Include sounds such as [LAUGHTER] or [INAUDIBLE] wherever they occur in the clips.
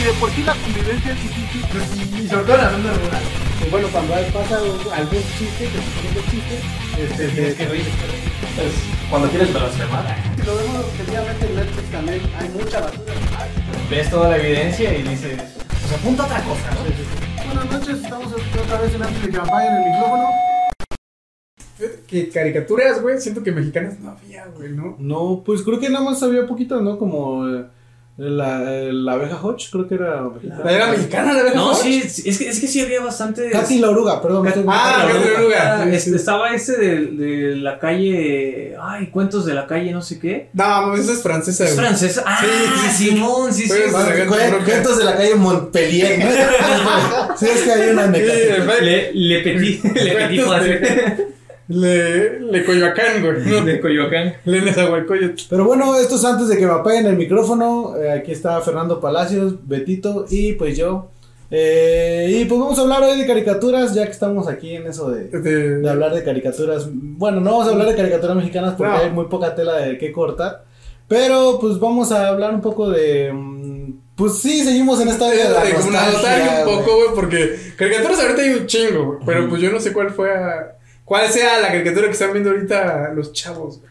si de por sí la convivencia es difícil, Y sobre todo en la zona rural. Y bueno, cuando pasa algún chiste, que se chiste, este, Tienes que reír. Pues, cuando quieres blasfemar, si lo vemos objetivamente en Netflix también hay mucha basura. ves toda la evidencia y dices, pues apunta a otra cosa, ¿no? Buenas noches, estamos otra vez en Antes de Campaña en el micrófono. Que caricaturas, güey, siento que mexicanas no había, güey, ¿no? No, pues creo que nada más había poquito, ¿no? Como eh, la, eh, la abeja Hodge, creo que era mexicana. ¿Era mexicana la verdad? No, sí, sí, es que, es que sí había bastante. Katy la oruga, perdón. Estoy- Ah, Katy la oruga. Ah, este, estaba ese de, de la calle. Ay, cuentos de la calle, no sé qué. No, esa es francesa, Es francesa. Ah, Sí, sí, sí. Simón, sí, sí. Roca. Cuentos de la calle Montpellier, ¿no? [LAUGHS] sí, es que hay una Sí. Le, le petit, [LAUGHS] le petit. Le, le Coyoacán, güey. [LAUGHS] ¿no? De Coyoacán. Le Nezahualcóyotl. Pero bueno, esto es antes de que me apaguen el micrófono. Eh, aquí está Fernando Palacios, Betito y pues yo. Eh, y pues vamos a hablar hoy de caricaturas, ya que estamos aquí en eso de, De- de hablar de caricaturas. Bueno, no vamos a hablar de caricaturas mexicanas porque No. hay muy poca tela de qué cortar. Pero pues vamos a hablar un poco de... mm, Pues sí, seguimos en esta vida de la [LAUGHS] nostalgia, nostalgia un poco, güey, porque caricaturas ahorita hay un chingo, güey. Pero pues yo no sé cuál fue a- cuál sea la caricatura que están viendo ahorita los chavos, güey.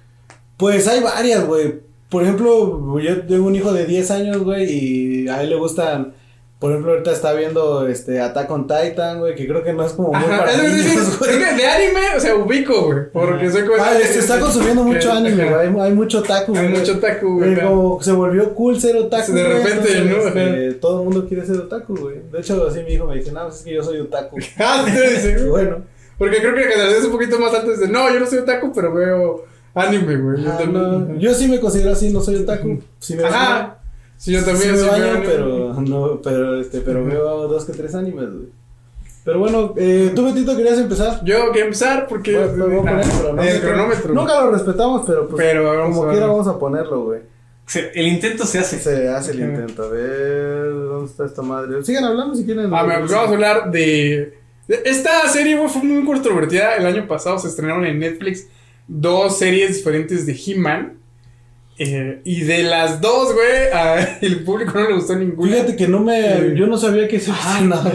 Pues hay varias, güey. Por ejemplo, yo tengo un hijo de 10 años, güey, y a él le gustan... Por ejemplo, ahorita está viendo este Attack on Titan, güey, que creo que no es como muy Ajá, para niños, es que de anime, o sea, ubico, güey. Porque soy como. Ah, se está consumiendo mucho anime, güey. Hay, hay mucho otaku, Hay güey. mucho otaku, Güey, como se volvió cool ser otaku. De repente, entonces, ¿no? este, todo el mundo quiere ser otaku, güey. De hecho, así mi hijo me dice, no, pues es que yo soy otaku. [LAUGHS] Ah, sí, sí, güey. [LAUGHS] bueno, Porque creo que la generación es un poquito más alta. Dice, no, yo no soy otaku, pero veo anime, güey. Yo ah, también. no, yo sí me considero así, no soy otaku. Sí me Ajá. Sí, yo Sí también. me sí baño, veo anime. pero no, pero este, pero veo dos que tres animes, güey. Pero bueno, eh, tú Betito querías empezar. Yo quiero empezar porque. Bueno, pues, voy a poner el cronómetro. El cronómetro. Nunca lo respetamos, pero pues Pero como quiera vamos a ponerlo, güey. El intento se hace. Se hace el intento. A ver, ¿dónde está esta madre? Sigan hablando si quieren. Ah, pues vamos a hablar de. Esta serie, güey, fue muy controvertida. El año pasado se estrenaron en Netflix dos series diferentes de He-Man. Eh, y de las dos, güey, a [LAUGHS] el público no le gustó ninguna. Fíjate que no me. Sí. Yo no sabía que se Ah, nada.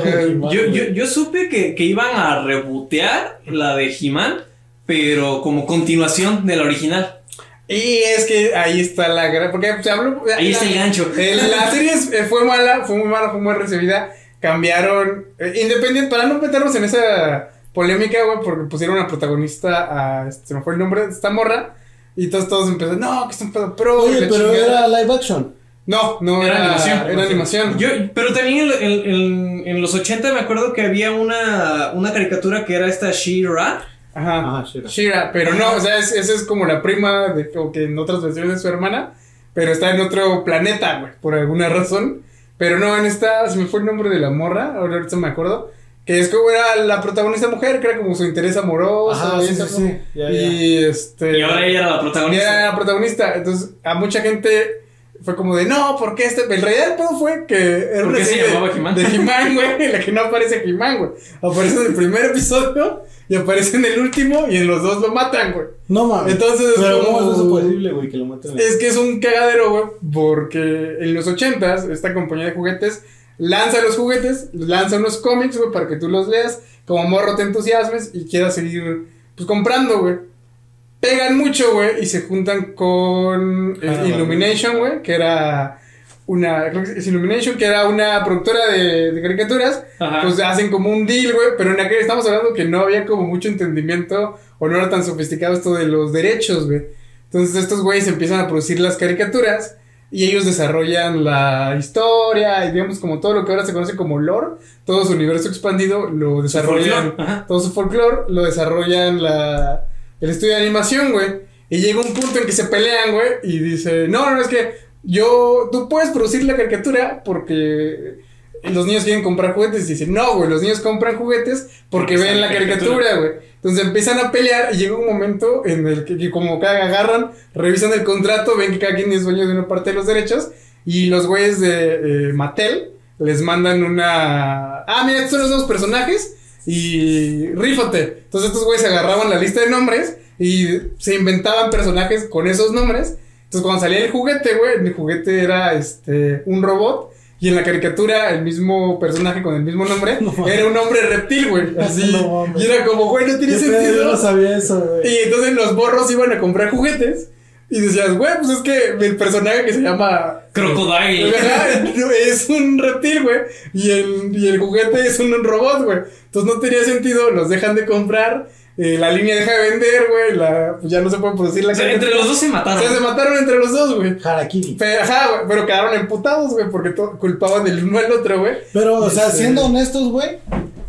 Yo, yo, yo supe que, que iban a rebotear la de He-Man, pero como continuación de la original. Y es que ahí está la gran. Porque se habló. Ahí está el gancho. Eh, la serie eh, fue mala, fue muy mala, fue muy recibida. Cambiaron. eh, independiente, para no meternos en esa polémica, güey, porque pusieron a protagonista a. Este, se me fue el nombre de esta morra. Y todos, todos empezaron, no, que es un pedo pro. Oye, pero chingada". era live action. No, no, Era era, animación. Era animación. Yo, pero también en, en- en- en los 80 me acuerdo que había una, una caricatura que era esta She-Ra. Ajá. Ajá, Shira. Shira, pero no, o sea, es- esa es como la prima de, o que en otras versiones de su hermana, pero está en otro planeta, güey, por alguna razón. Pero no, en esta, se me fue el nombre de la morra, ahora ahorita me acuerdo, que es como era la protagonista mujer, que era como su interés amoroso. Ajá, y sí, eso, sí, sí, ya, y este. Y ahora ella era la protagonista. era la protagonista. Entonces, a mucha gente fue como de, no, ¿por qué este? En realidad el pedo fue que era ¿Por una qué se serie llamaba de- He-Man? de He-Man, güey, en la que no aparece He-Man, güey. Aparece en el primer episodio y aparece en el último y en los dos lo matan, güey. No mames. Entonces, Pero como- ¿cómo es eso posible, güey? Que lo maten. Es que es un cagadero, güey, porque en los ochentas esta compañía de juguetes lanza los juguetes, lanza unos cómics, güey, para que tú los leas, como morro te entusiasmes y quieras seguir, pues, comprando, güey. Pegan mucho, güey, y se juntan con eh, Ah, Illumination, güey, que era una, creo que es Illumination, que era una productora de, de caricaturas, Ajá. pues hacen como un deal, güey, pero en aquel estamos hablando que no había como mucho entendimiento o no era tan sofisticado esto de los derechos, güey. Entonces estos güeyes empiezan a producir las caricaturas y ellos desarrollan la historia y digamos como todo lo que ahora se conoce como lore, todo su universo expandido lo desarrollan, todo su folclore lo desarrollan la, el estudio de animación, güey. Y llega un punto en que se pelean, güey, y dice, no, no, es que yo, tú puedes producir la caricatura porque los niños quieren comprar juguetes. Y dicen, no, güey, los niños compran juguetes porque Porque ven la caricatura. caricatura, güey. Entonces empiezan a pelear y llega un momento en el que, que como que agarran, revisan el contrato, ven que cada quien es dueño de una parte de los derechos y los güeyes de eh, Mattel les mandan una... Ah, mira, estos son los dos personajes y rífate. Entonces estos güeyes agarraban la lista de nombres y se inventaban personajes con esos nombres. Entonces cuando salía el juguete, güey, el juguete era este un robot Y en la caricatura, el mismo personaje con el mismo nombre [LAUGHS] era un hombre reptil, güey. [LAUGHS] Así. No y era como, güey, no tiene Yo sentido. no sabía eso, güey. Y entonces los borros iban a comprar juguetes. Y decías, güey, pues es que el personaje que se llama. Crocodile. [LAUGHS] Es un reptil, güey. Y el, y el juguete es un, robot, güey. Entonces no tenía sentido, los dejan de comprar. eh, la línea deja de vender, güey. La, pues ya no se puede producir la O sea, entre los dos se O mataron. sea, se mataron entre los dos, güey. Harakiri. Pero, ajá, güey, pero quedaron emputados, güey, porque culpaban del uno al otro, güey. Pero, o sea, Este- siendo honestos, güey,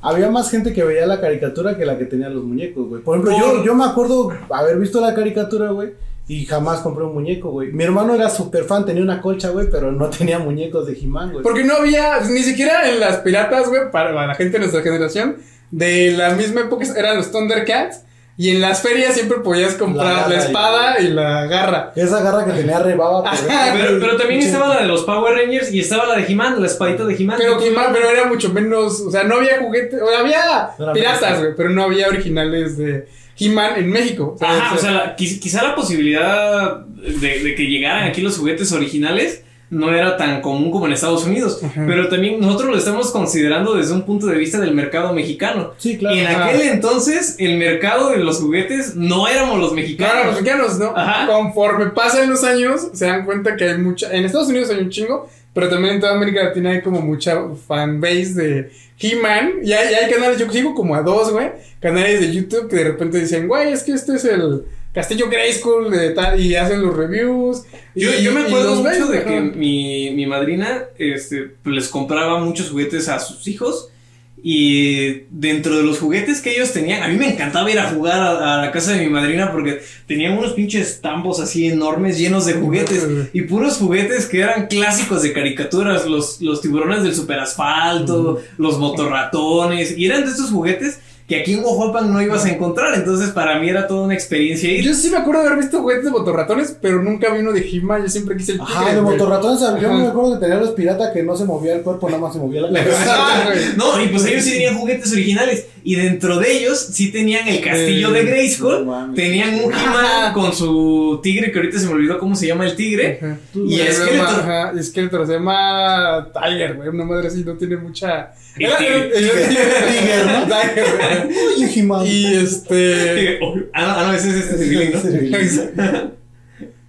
había más gente que veía la caricatura que la que tenía los muñecos, güey. Por ejemplo, yo, yo me acuerdo haber visto la caricatura, güey, y jamás compré un muñeco, güey. Mi hermano era súper fan, tenía una colcha, güey, pero no tenía muñecos de He-Man, güey. Porque no había, ni siquiera en las piratas, güey, para la gente de nuestra generación, de la misma época eran los Thundercats. Y en las ferias siempre podías comprar la, espada y la garra. Esa garra que tenía rebaba, por Pero, pero también estaba la de los Power Rangers y estaba la de He-Man, la espadita de He-Man. Pero, He-Man, pero era mucho menos, o sea, no había juguetes, o sea, había piratas, güey, pero no había originales de He-Man en México. Ajá, o sea, la- quiz- quizá la posibilidad de, de que llegaran aquí los juguetes originales no era tan común como en Estados Unidos. Pero también nosotros lo estamos considerando desde un punto de vista del mercado mexicano. Sí, claro. Y en Ajá. aquel entonces, el mercado de los juguetes no éramos los mexicanos. los mexicanos, ¿no? Ajá. Conforme pasan los años, se dan cuenta que hay mucha. En Estados Unidos hay un chingo, pero también en toda América Latina hay como mucha fanbase de He-Man. Y hay, hay canales, yo sigo como a dos, güey. Canales de YouTube que de repente dicen, güey, es que este es el Castillo Grayskull de tal. Y hacen los reviews. Yo, y- yo me acuerdo mucho de que mi, mi madrina este, les compraba muchos juguetes a sus hijos. Y dentro de los juguetes que ellos tenían, a mí me encantaba ir a jugar a, a la casa de mi madrina porque tenían unos pinches tambos así enormes llenos de juguetes. Y puros juguetes que eran clásicos de caricaturas. Los, los tiburones del superasfalto, los motorratones. Y eran de estos juguetes que aquí en Oaxaca no ibas a encontrar. Entonces para mí era toda una experiencia ir. Yo sí me acuerdo de haber visto juguetes de motorratones, pero nunca vi uno de He-Man. Yo siempre quise el Ajá, tigre, de güey. motorratones, yo me acuerdo que tenía los piratas que no se movía el cuerpo, nada más se movía la [LAUGHS] cabeza. No, y pues ellos sí tenían juguetes originales. Y dentro de ellos sí tenían el castillo de no Grayskull. mames. Tenían un He-Man con su tigre, que ahorita se me olvidó cómo se llama el tigre. Ajá. Y ajá, y Skeletor se llama Tiger, güey. Una madre así, no tiene mucha. El tigre. [LAUGHS] [LAUGHS] Tiger, ¿no? Tiger. Y este. [LAUGHS] Ah, no, ah, no, ese es este ¿no?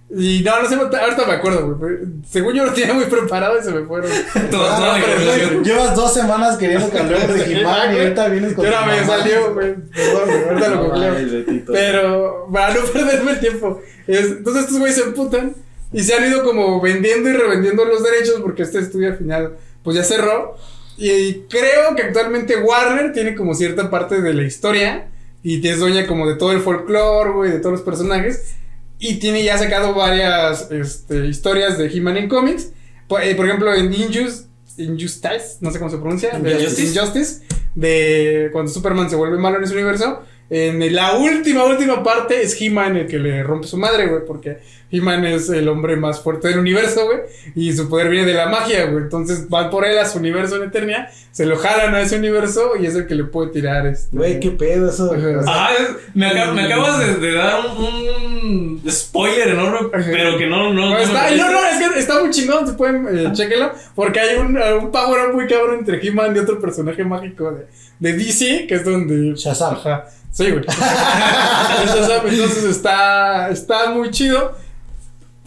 Y no, no sé, ahorita me acuerdo, güey. Según yo lo tenía muy preparado y se me fueron. [LAUGHS] Toda la información. Llevas dos semanas queriendo que hablemos de He-Man y ahorita vienes con Yo no me mamá. salió, güey. Ahorita lo No Betito. Pero, para no perderme el tiempo. es- entonces estos güeyes se emputan y se han ido como vendiendo y revendiendo los derechos porque este estudio al final, pues ya cerró. Y creo que actualmente Warner tiene como cierta parte de la historia y es dueña como de todo el folclore, güey, de todos los personajes. Y tiene ya sacado varias este, historias de He-Man en cómics. Por, eh, por ejemplo, en Injust, Injustice, no sé cómo se pronuncia. de- Injustice. Injustice, de cuando Superman se vuelve malo en ese universo. En la última, última parte es He-Man el que le rompe su madre, güey, porque He-Man es el hombre más fuerte del universo, güey, y su poder viene de la magia, güey. Entonces van por él a su universo en Eternia, se lo jalan a ese universo y es el que le puede tirar este. Güey, qué pedo eso. Ajá. Ah, es- me, acab- me acabas de, de dar un, un spoiler enorme, pero que no, no, No, no está, no, no, es que está muy chingón, se pueden, eh, chéquenlo, porque hay un, un power up muy cabrón entre He-Man y otro personaje mágico de, de DC, que es donde... Shazam. Ajá, sí, güey. [LAUGHS] Shazam, entonces está, está muy chido,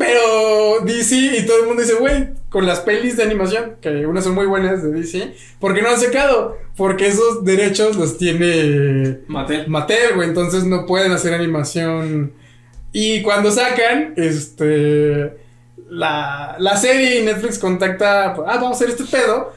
pero DC y todo el mundo dice, güey, con las pelis de animación, que unas son muy buenas de DC, ¿por qué no han secado? Porque esos derechos los tiene... Mattel. Mattel, güey, entonces no pueden hacer animación. Y cuando sacan, este. La, la serie y Netflix contacta. Ah, vamos a hacer este pedo.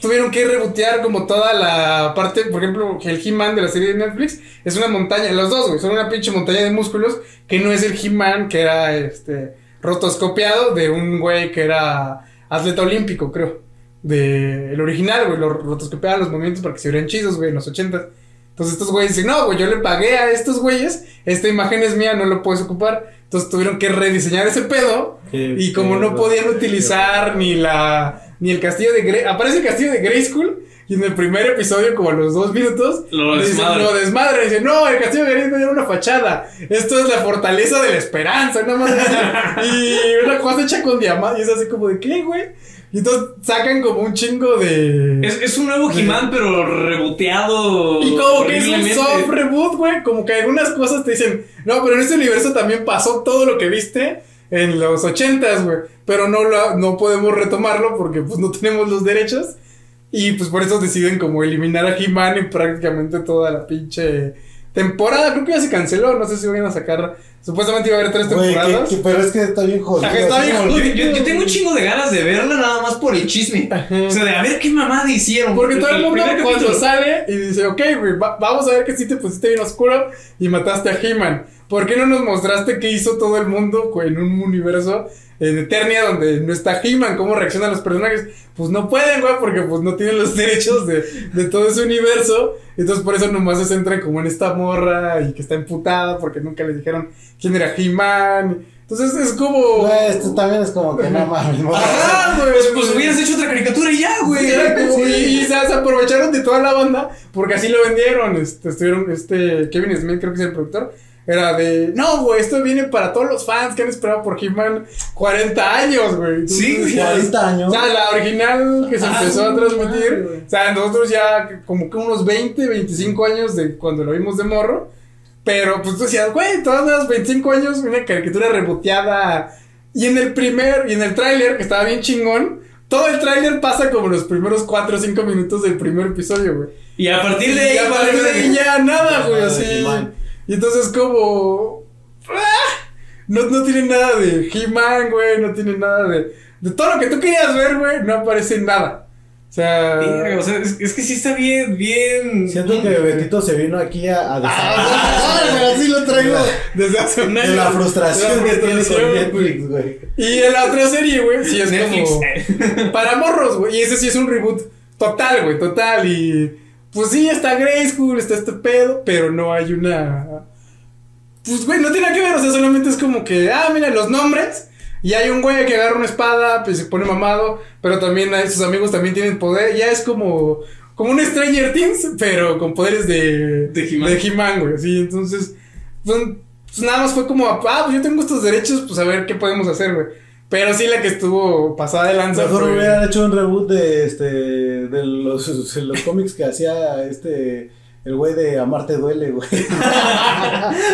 Tuvieron que rebotear como toda la parte. Por ejemplo, el He-Man de la serie de Netflix es una montaña. Los dos, güey, son una pinche montaña de músculos. Que no es el He-Man que era este. Rotoscopiado de un güey que era atleta olímpico, creo. De el original, güey. Lo rotoscopiaban los movimientos para que se vieran chidos, güey, en los 80 entonces estos güeyes dicen, no, güey, yo le pagué a estos güeyes, esta imagen es mía, no lo puedes ocupar. Entonces tuvieron que rediseñar ese pedo. Qué Y como no podían utilizar ni la ni el castillo de Grey, aparece el castillo de Grayskull y Y en el primer episodio, como a los dos minutos, Lo desmadra. lo Dice, no, el castillo de Grisby era una fachada. Esto es la fortaleza de la esperanza. Nada más así. [LAUGHS] y una cosa hecha con diamante. Y es así como de, ¿qué, güey? Y entonces sacan como un chingo de... Es, es un nuevo He-Man, pero reboteado. Y como que es un soft reboot, güey. Como que algunas cosas te dicen, no, pero en este universo también pasó todo lo que viste en los ochentas, güey. Pero no, lo, no podemos retomarlo porque pues no tenemos los derechos. Y pues por eso deciden como eliminar a He-Man en prácticamente toda la pinche temporada. Creo que ya se canceló, no sé si van a sacar. Supuestamente iba a haber tres Güey, temporadas. que- que- pero es que está bien jodido. Ajá, está así bien como- Yo, yo- yo tengo un chingo de ganas de verla nada más por el chisme. O sea, de a ver qué mamada hicieron. Porque todo el mundo primer cuando capítulo- sale y dice, ok, güey, va- vamos a ver que sí te pusiste bien oscuro y mataste a He-Man. ¿Por qué no nos mostraste qué hizo todo el mundo en un universo en Eternia donde no está He-Man? ¿Cómo reaccionan los personajes? Pues no pueden, güey, porque pues no tienen los [LAUGHS] derechos de, de todo ese universo. Entonces por eso nomás se centran como en esta morra y que está emputada porque nunca le dijeron quién era He-Man. Entonces es como... Güey, esto también es como que no [LAUGHS] mames. Ajá, güey. Pues, pues hubieras hecho otra caricatura y ya, güey. Como- Sí. Y, y se, se aprovecharon de toda la banda porque así lo vendieron. Este, estuvieron, este, Kevin Smith, creo que es el productor. Era de, no, güey, esto viene para todos los fans que han esperado por He-Man 40 años, güey. Sí, Entonces, 40 años. O sea, la original que se Ah, empezó a transmitir. O sea, nosotros ya como que unos 20, 25 años de cuando lo vimos de morro. Pero pues tú decías, güey, todas las 25 años, una caricatura reboteada. Y en el primer, y en el tráiler, que estaba bien chingón, todo el tráiler pasa como los primeros 4 o 5 minutos del primer episodio, güey. Y a partir de Y ahí. a partir de ahí ya nada, güey, así. Y entonces como... ¡ah! No, no tiene nada de He-Man, güey, no tiene nada de... De todo lo que tú querías ver, güey, no aparece nada. O sea... O sea, es, es que sí está bien, bien. Siento que Betito se vino aquí a, a Ah, desahogar, [LAUGHS] pero así lo traigo. Desde hace un año. De la frustración que tiene con. Netflix, güey. Y en la otra serie, güey, sí es Netflix. como... Para morros, güey. Y ese sí es un reboot total, güey, total. Y... Pues sí, está Grayskull, está este pedo, pero no hay una... Pues, güey, no tiene nada que ver, o sea, solamente es como que, ah, mira, los nombres. Y hay un güey que agarra una espada, pues se pone mamado, pero también hay- sus amigos también tienen poder. Ya es como, como un Stranger Things, pero con poderes de, De He-Man. güey. Sí, entonces, pues, pues nada más fue como, ah, pues yo tengo estos derechos, pues a ver qué podemos hacer, güey. Pero sí, la que estuvo pasada de lanza Mejor fue- hubieran hecho un reboot de este de los, de los [LAUGHS] cómics que hacía este el güey de Amarte duele, güey.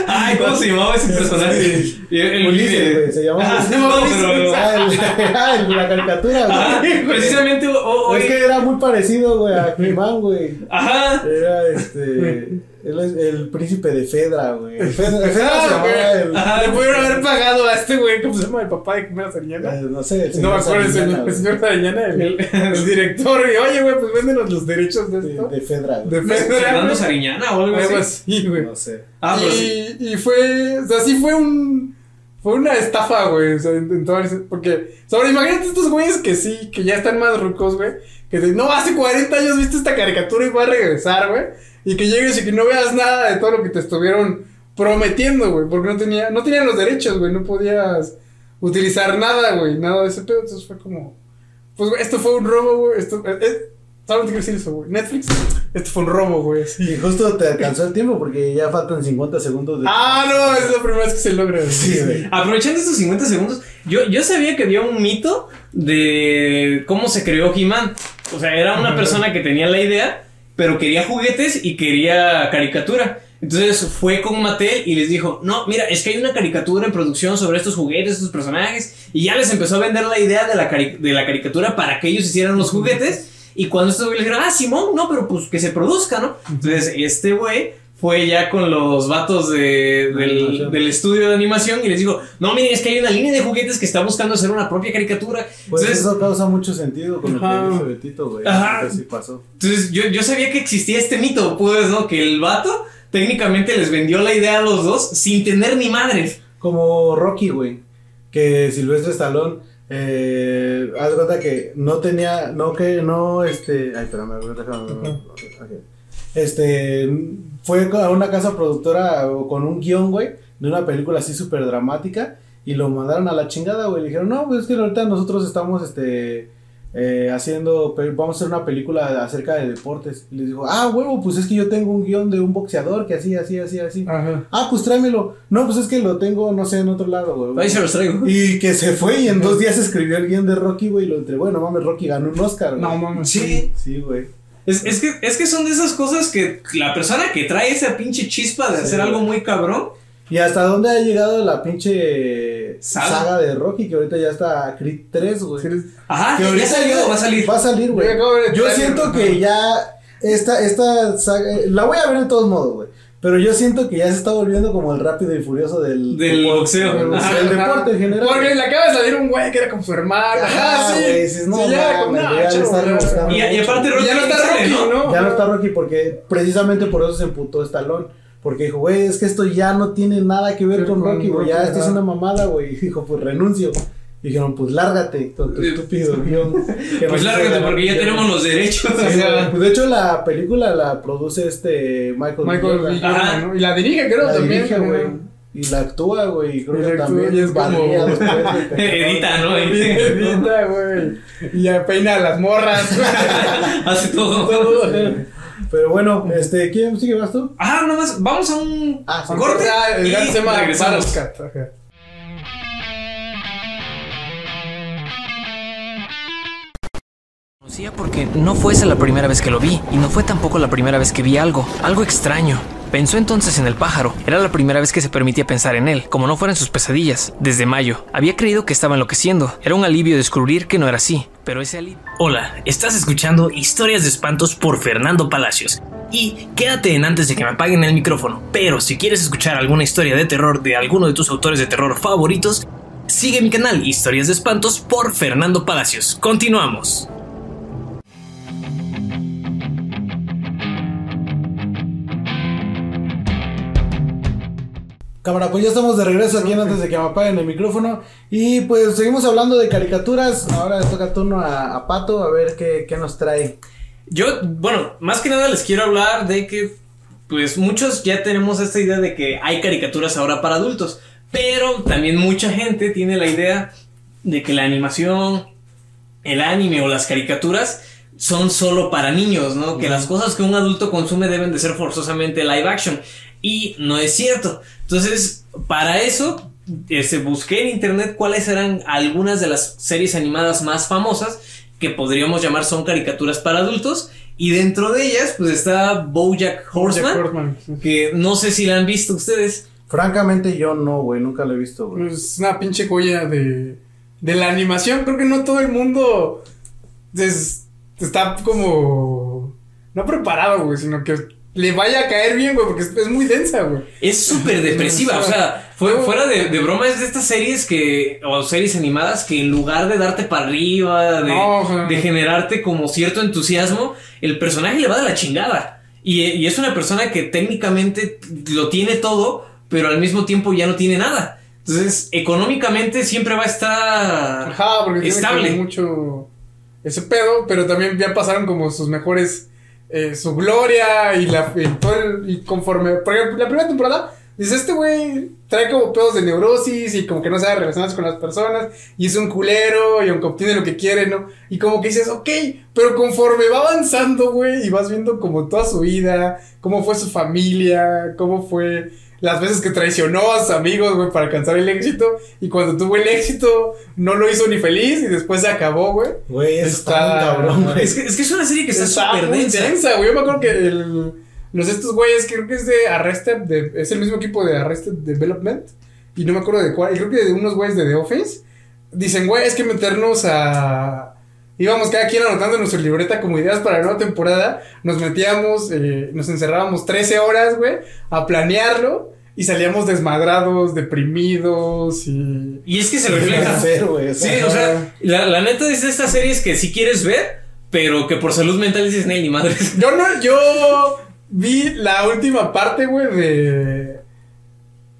Ay, ¿cómo se llamaba ese personaje? El- el- Ulises, güey, se llamaba Ah, no, pero- Ah, el- [LAUGHS] ah, la caricatura, Ah, güey. precisamente o- hoy. Es que era muy parecido, güey, a [LAUGHS] He-Man, güey. Ajá. Era este. Él es el príncipe de Fedra, güey. Fedra, [LAUGHS] Fedra se Ah, llamaba güey. el. Ajá. Le pudieron haber pagado a este güey, ¿cómo se llama? El papá de Jimena Sariñana. eh, No sé, el No me señor acuerdo, el Sariñana, señor, el señor Sariñana, el, el director. Y oye, güey, pues véndenos los derechos de esto. de Fedra, güey. De ¿No es Fedra, Fernando. Sariñana o algo Algo así? así, güey. No sé. Ah, pero sí. y, y fue, o sea, sí fue un, fue una estafa, güey, o sea, en, en todo ese- porque, sobre, imagínate estos güeyes que sí, que ya están más rucos, güey, que dicen, no, hace 40 años viste esta caricatura y va a regresar, güey, y que llegues y que no veas nada de todo lo que te estuvieron prometiendo, güey, porque no tenía, no tenían los derechos, güey, no podías utilizar nada, güey, nada de ese pedo, entonces fue como, pues, güey, esto fue un robo, güey, esto, eh, eh, solamente quiero decir eso, güey, Netflix, esto fue un robo, güey. Y justo te alcanzó el tiempo porque ya faltan 50 segundos de. Ah, no, es la primera vez que se logra. Sí, güey. Aprovechando estos 50 segundos, yo, yo sabía que había un mito de cómo se creó He-Man. O sea, era una persona que tenía la idea, pero quería juguetes y quería caricatura. Entonces fue con Mattel y les dijo, no, mira, es que hay una caricatura en producción sobre estos juguetes, estos personajes, y ya les empezó a vender la idea de la, cari- de la caricatura para que ellos hicieran los juguetes. Y cuando estos güeyes le dijeron, ah, Simón, no, pero pues que se produzca, ¿no? Entonces este güey fue ya con los vatos de- del, estudio de animación y les digo, no, miren, es que hay una línea de juguetes que está buscando hacer una propia caricatura. Pues entonces, eso causa mucho sentido con lo que dice Betito, güey. Ajá. Que sí pasó. entonces yo, yo sabía que existía este mito, pues, ¿no? Que el vato técnicamente les vendió la idea a los dos sin tener ni madres. Como Rocky, güey. Que Silvestre Stallone. Eh, haz cuenta que no tenía. No, que no, este. Ay, espérame, déjame. ok. Este. Fue a una casa productora con un guion, güey. De una película así súper dramática. Y lo mandaron a la chingada, güey. Le dijeron, no, pues es que ahorita nosotros estamos, este. eh, haciendo, vamos a hacer una película acerca de deportes. Y les dijo, ah, huevo, pues es que yo tengo un guion de un boxeador que así, así, así, así. Ajá. Ah, pues tráemelo. No, pues es que lo tengo, no sé, en otro lado, güey. Ahí se los traigo. Y que se fue y en dos días escribió el guion de Rocky, güey, y lo entregó. Bueno, mames, Rocky ganó un Oscar, güey. No mames. Sí. Sí, güey. Es, es que, es que son de esas cosas que la persona que trae esa pinche chispa de Sí. hacer algo muy cabrón. ¿Y hasta dónde ha llegado la pinche Saga. saga, de Rocky? Que ahorita ya está Creed 3, güey. Ajá, Que ya ahorita salió, ya- va a salir. Va a salir, güey. Yo siento que ya esta, esta saga, la voy a ver de todos modos, güey. Pero yo siento que ya se está volviendo como el rápido y furioso del, Del deporte, boxeo. del boxeo, Ajá, el Ajá. deporte en general. Porque le acaba de salir un güey que era con su hermana. Ajá, sí. güey, dices, no Sí, ya, güey, ya está rebuscando Y, aparte Rocky Ya no está Rocky, ¿no? Ya no está Rocky porque precisamente por eso se emputó Stallone. Porque dijo, güey, es que esto ya no tiene nada que ver con con Rocky, güey. Ya Rocky, esto es una mamada, güey. Y [LAUGHS] dijo, pues renuncio. Y dijeron, pues lárgate Sí. estúpido guion. que [LAUGHS] Pues lárgate porque ya tenemos los derechos. Sí. [LAUGHS] Pues de hecho la película la produce este Michael. Michael. Y la dirige, creo, La también. dirige, güey. Y la actúa, güey. y Creo Y que también y es como-. [LAUGHS] Edita, ¿no? Edita, güey. Y ya peina a las morras. Hace todo. Pero bueno, este, ¿quién sigue vas tú? Ah, nada más, vamos a un Ah, sí. corte. Ah, el y se llama regresamos. Conocía porque no fuese la primera vez que lo vi, y no fue tampoco la primera vez que vi algo, algo extraño. Pensó entonces en el pájaro. Era la primera vez que se permitía pensar en él, como no fueran sus pesadillas. Desde mayo, había creído que estaba enloqueciendo. Era un alivio descubrir que no era así, pero ese alivio... Hola, estás escuchando Historias de Espantos por Fernando Palacios. Y quédate en antes de que me apaguen el micrófono. Pero si quieres escuchar alguna historia de terror de alguno de tus autores de terror favoritos, sigue mi canal Historias de Espantos por Fernando Palacios. Continuamos. Cámara, pues ya estamos de regreso aquí antes de que me apaguen el micrófono. Y pues seguimos hablando de caricaturas. Ahora le toca turno a, a Pato a ver qué, qué nos trae. Yo, bueno, más que nada les quiero hablar de que, pues muchos ya tenemos esta idea de que hay caricaturas ahora para adultos, pero también mucha gente tiene la idea de que la animación, el anime o las caricaturas son solo para niños, ¿no? Que las cosas que un adulto consume deben de ser forzosamente live action. Y no es cierto. Entonces, para eso, este, busqué en internet cuáles eran algunas de las series animadas más famosas que podríamos llamar son caricaturas para adultos. Y dentro de ellas, pues está Bojack Horseman, Jack Horseman, sí. que no sé si la han visto ustedes. Francamente, yo no, güey. Nunca lo he visto, güey. Es una pinche joya de, de la animación. Creo que no todo el mundo es- está como. No preparado, güey, sino que le vaya a caer bien, güey, porque es, es muy densa, güey. Es súper depresiva, o sea, fue- fuera de, de broma es de estas series que, o series animadas que en lugar de darte para arriba, de, No, ajá. de generarte como cierto entusiasmo, el personaje le va de la chingada. Y, y es una persona que técnicamente lo tiene todo, pero al mismo tiempo ya no tiene nada. Entonces, económicamente siempre va a estar Ajá, porque estable. mucho ese pedo, pero también ya pasaron como sus mejores, eh, su gloria y la y todo y conforme, por ejemplo, la primera temporada, dice este güey trae como pedos de neurosis y como que no sabe relacionarse con las personas y es un culero y aunque obtiene lo que quiere, ¿no? Y como que dices, ok, pero conforme va avanzando, güey, y vas viendo como toda su vida, cómo fue su familia, cómo fue las veces que traicionó a sus amigos, güey, para alcanzar el éxito. Y cuando tuvo el éxito, no lo hizo ni feliz y después se acabó, güey. Güey, está, Está- cabrón, güey. Es que, es que es una serie que está súper densa. densa, güey. Yo me acuerdo que el, los estos güeyes, creo que es de Arrested, de- es el mismo equipo de Arrested Development. Y no me acuerdo de cuál, y creo que de unos güeyes de The Office. Dicen, güey, es que meternos a. Íbamos cada quien anotando en nuestra libreta como ideas para la nueva temporada. Nos metíamos, eh, nos encerrábamos 13 horas, güey, a planearlo. Y salíamos desmadrados, deprimidos y. Y es que se refleja. [LAUGHS] güey, o Sí, o sea, la, la neta es de estas series que sí quieres ver, pero que por salud mental dices, "Nel, ni madre. [LAUGHS] Yo no, yo vi la última parte, güey, de.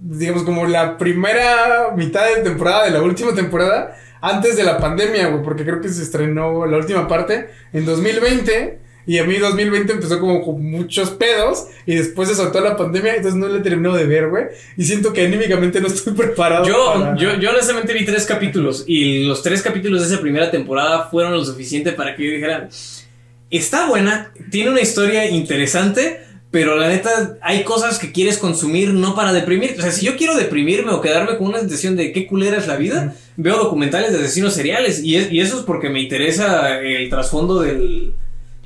Digamos, como la primera mitad de temporada de la última temporada, antes de la pandemia, güey, porque creo que se estrenó la última parte en 2020. Y a mí 2020 empezó como con muchos pedos y después se soltó la pandemia, entonces no le terminó de ver, güey. Y siento que anímicamente no estoy [LAUGHS] preparado. Yo, para- yo, yo honestamente vi tres capítulos y los tres capítulos de esa primera temporada fueron lo suficiente para que yo dijera, está buena, tiene una historia interesante, pero la neta hay cosas que quieres consumir no para deprimir. O sea, si yo quiero deprimirme o quedarme con una sensación de qué culera es la vida, veo documentales de asesinos seriales y, es- y eso es porque me interesa el trasfondo del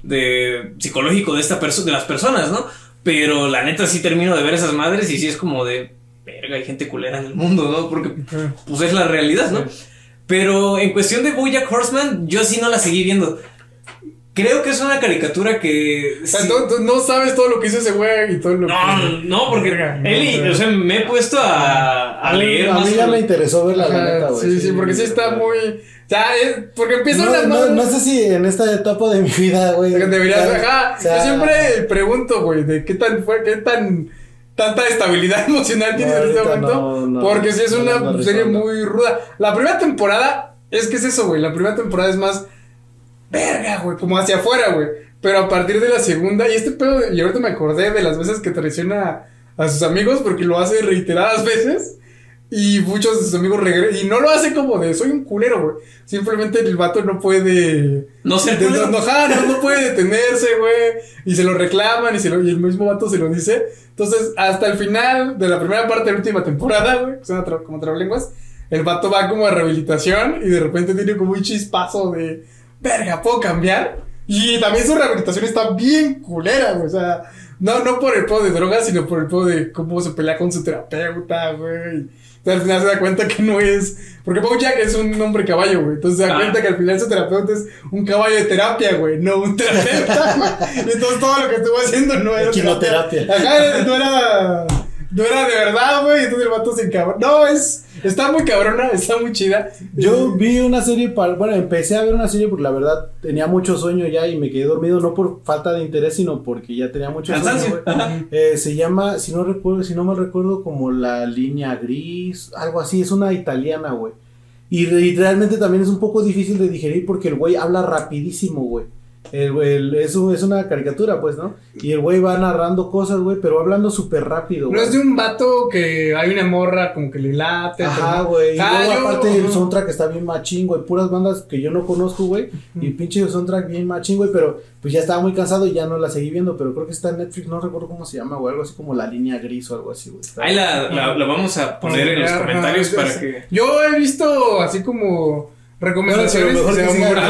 de psicológico de esta de las personas, ¿no? Pero la neta sí termino de ver esas madres y sí es como de verga, hay gente culera en el mundo, ¿no? Porque pues es la realidad, ¿no? Pero en cuestión de Bojack Horseman, yo sí no la seguí viendo. Creo que es una caricatura que O sea, sí- tú, tú no sabes todo lo que hizo ese güey y todo lo no, que. no, porque no, pero- o sea, me he puesto a, a leer a más mí ya me interesó verla, la neta, güey. sí, sí, porque sí está muy. O sea, es- porque empieza No, una. no, no sé si en esta etapa de mi vida, güey. Deberías, ajá. O sea, yo siempre pregunto, güey, de qué tan fue, qué tan tanta estabilidad [LAUGHS] emocional tienes en este momento. no, no, porque sí es no una serie muy ruda. La primera temporada, es que es eso, güey. La primera temporada es más verga, güey, como hacia afuera, güey. Pero a partir de la segunda, y este pedo, y ahorita me acordé de las veces que traiciona a sus amigos, porque lo hace reiteradas [LAUGHS] veces. Y muchos de sus amigos regresan. Y no lo hace como de soy un culero, güey. Simplemente el vato no puede. No ser de- no puede detenerse, güey. Y se lo reclaman y, se lo, y el mismo vato se lo dice. Entonces, hasta el final de la primera parte de la última temporada, güey, que son tra- como trabalenguas, el vato va como a rehabilitación y de repente tiene como un chispazo de verga, ¿puedo cambiar? Y también su rehabilitación está bien culera, güey. O sea, no, no por el pedo de drogas, sino por el pedo de cómo se pelea con su terapeuta, güey. O sea, al final se da cuenta que no es. Porque Bojack es un hombre caballo, güey. Entonces se da Ah. cuenta que al final su terapeuta es un caballo de terapia, güey. No un terapeuta, [LAUGHS] güey. Entonces todo lo que estuvo haciendo no era. Equinoterapia. Ajá, no era. No era de verdad, güey. Entonces el vato se encabrona. No, es. Está muy cabrona, está muy chida. Yo vi una serie, para, bueno, empecé a ver una serie porque la verdad tenía mucho sueño ya y me quedé dormido, no por falta de interés, sino porque ya tenía mucho sueño. Eh, se llama, si no recuerdo, si no me recuerdo, como la línea gris, algo así, es una italiana, güey. Y, y realmente también es un poco difícil de digerir porque el güey habla rapidísimo, güey. El, el- es, un- es una caricatura, pues, ¿no? Y el güey va narrando cosas, güey, pero hablando súper rápido, No güey. es de un vato que hay una morra como que le late. Ajá, pero- güey. Y Ah, luego yo- aparte el soundtrack está bien machín, güey. Puras bandas que yo no conozco, güey. Y pinche soundtrack bien machín, güey. Pero pues ya estaba muy cansado y ya no la seguí viendo. Pero creo que está en Netflix, no recuerdo cómo se llama, güey. Algo así como La Línea Gris o algo así, güey. Ahí la, la, la vamos a poner en los Ajá, comentarios para que... Yo he visto así como recomendaciones. Bueno, pero mejor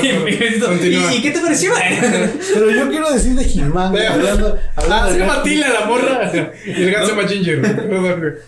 que. ¿Y, [LAUGHS] y qué te pareció? [LAUGHS] Pero yo quiero decir de hablando, Ah, se llama. Tila la morra. Y el gato se llama Ginger.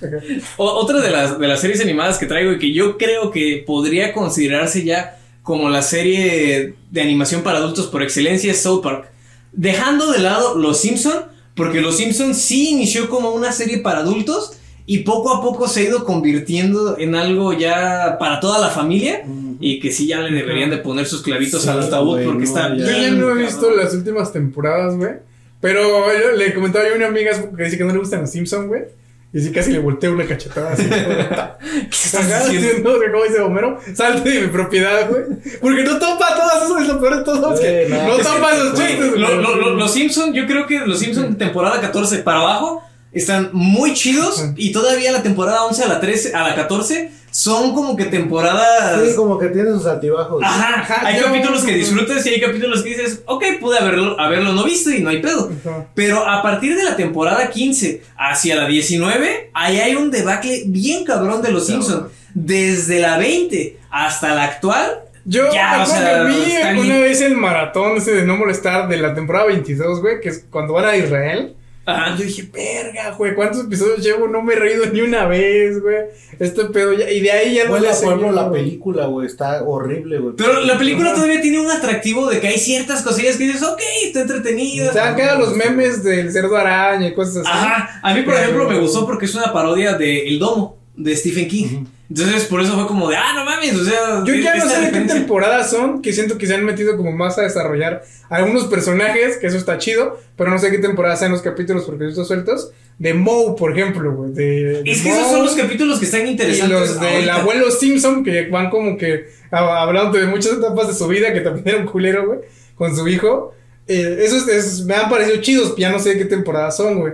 Otra de las, de las series animadas que traigo y que yo creo que podría considerarse ya como la serie de animación para adultos por excelencia es South Park. Dejando de lado Los Simpson, porque Los Simpson sí inició como una serie para adultos y poco a poco se ha ido convirtiendo en algo ya para toda la familia y que sí ya le deberían de poner sus clavitos Sí, al ataúd porque no, está ya. Yo ya no he visto las últimas temporadas, güey. Pero yo le comentaba yo a una amiga que dice que no le gustan los Simpsons, güey. Y sí casi le volteo una cachetada así. [LAUGHS] ¿Qué estás no, como dice Homero, salte de mi propiedad, güey. Porque no topa todas eso, es lo peor de todo. es que Eh, no, no topa esos chistes, los Simpson, yo creo que los Simpson temporada 14 para abajo están muy chidos y todavía la temporada 11 a la 13 a la 14 son como que temporadas Sí, como que tiene sus altibajos. Ajá, Ajá, hay yo- capítulos que disfrutas y hay capítulos que dices, ok, pude haberlo, haberlo no visto y no hay pedo. Ajá. Pero a partir de la temporada 15 hacia la 19, ahí hay un debacle bien cabrón de los Simpsons. Desde la 20 hasta la actual, Yo Ya, me o sea, que vi una vez el maratón ese de no molestar de la temporada 22, güey, que es cuando van a Israel. Ajá, Yo dije, verga, güey, ¿cuántos episodios llevo? No me he reído ni una vez, güey. Este pedo ya. Y de ahí ya no le seguido, la güey. película, güey, está horrible, güey. Pero la película todavía tiene un atractivo de que hay ciertas cosillas que dices, ok, está entretenida. O sea, quedan los memes del cerdo araña y cosas así. Ajá, a mí por Pero- ejemplo me gustó porque es una parodia de El Domo, de Stephen King. Entonces por eso fue como de, ah, no mames, o sea... Yo ya no sé de qué temporadas son, que siento que se han metido como más a desarrollar algunos personajes, que eso está chido, pero no sé qué temporada sean los capítulos porque están sueltos. De Moe, por ejemplo, güey. De, de Es que esos son los capítulos que están Y interesantes. los del abuelo Simpson, que van como que hablando de muchas etapas de su vida, que también era un culero, güey, con su hijo. Eh, esos, esos me han parecido chidos, ya no sé de qué temporada son, güey.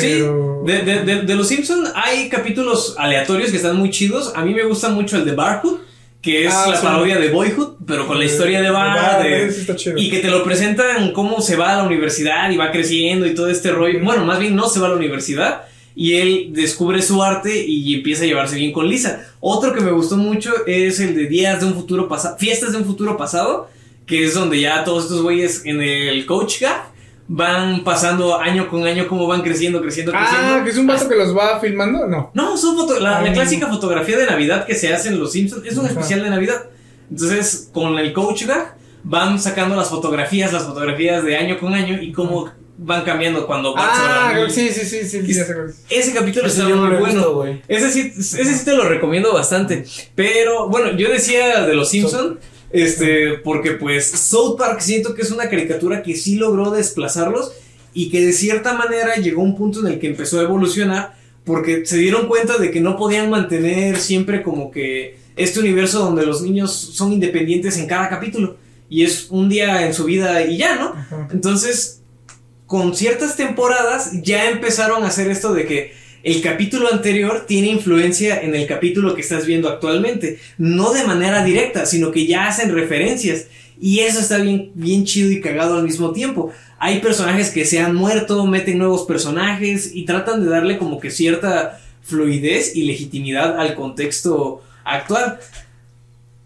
Pero. Sí, de, de, de, de Los Simpsons hay capítulos aleatorios que están muy chidos. A mí me gusta mucho el de Barhood, que es Ah, la sí. parodia de Boyhood, pero con la historia de Bar. De- y que te lo presentan cómo se va a la universidad y va creciendo y todo este rollo. Bueno, más bien no se va a la universidad. Y él descubre su arte y empieza a llevarse bien con Lisa. Otro que me gustó mucho es el de Días de un futuro pasado, Fiestas de un futuro pasado, que es donde ya todos estos güeyes en el Coach Gag van pasando año con año cómo van creciendo, creciendo, creciendo. Ah, que es un vato que los va filmando, no. No, son foto la, la Ah. clásica fotografía de Navidad que se hace en Los Simpsons. Es un Ajá. especial de Navidad. Entonces, con el coach gag, van sacando las fotografías, las fotografías de año con año y cómo van cambiando cuando a Ah, dormir. sí, sí, sí, sí, es. Ese capítulo Ese está muy bueno. visto, güey. ese sí, ese sí te lo recomiendo bastante. Pero bueno, yo decía de los Simpson, este, porque pues South Park siento que es una caricatura que sí logró desplazarlos y que de cierta manera llegó a un punto en el que empezó a evolucionar porque se dieron cuenta de que no podían mantener siempre como que este universo donde los niños son independientes en cada capítulo y es un día en su vida y ya, ¿no? Entonces, con ciertas temporadas ya empezaron a hacer esto de que el capítulo anterior tiene influencia en el capítulo que estás viendo actualmente. No de manera directa, sino que ya hacen referencias. Y eso está bien, bien chido y cagado al mismo tiempo. Hay personajes que se han muerto, meten nuevos personajes y tratan de darle como que cierta fluidez y legitimidad al contexto actual.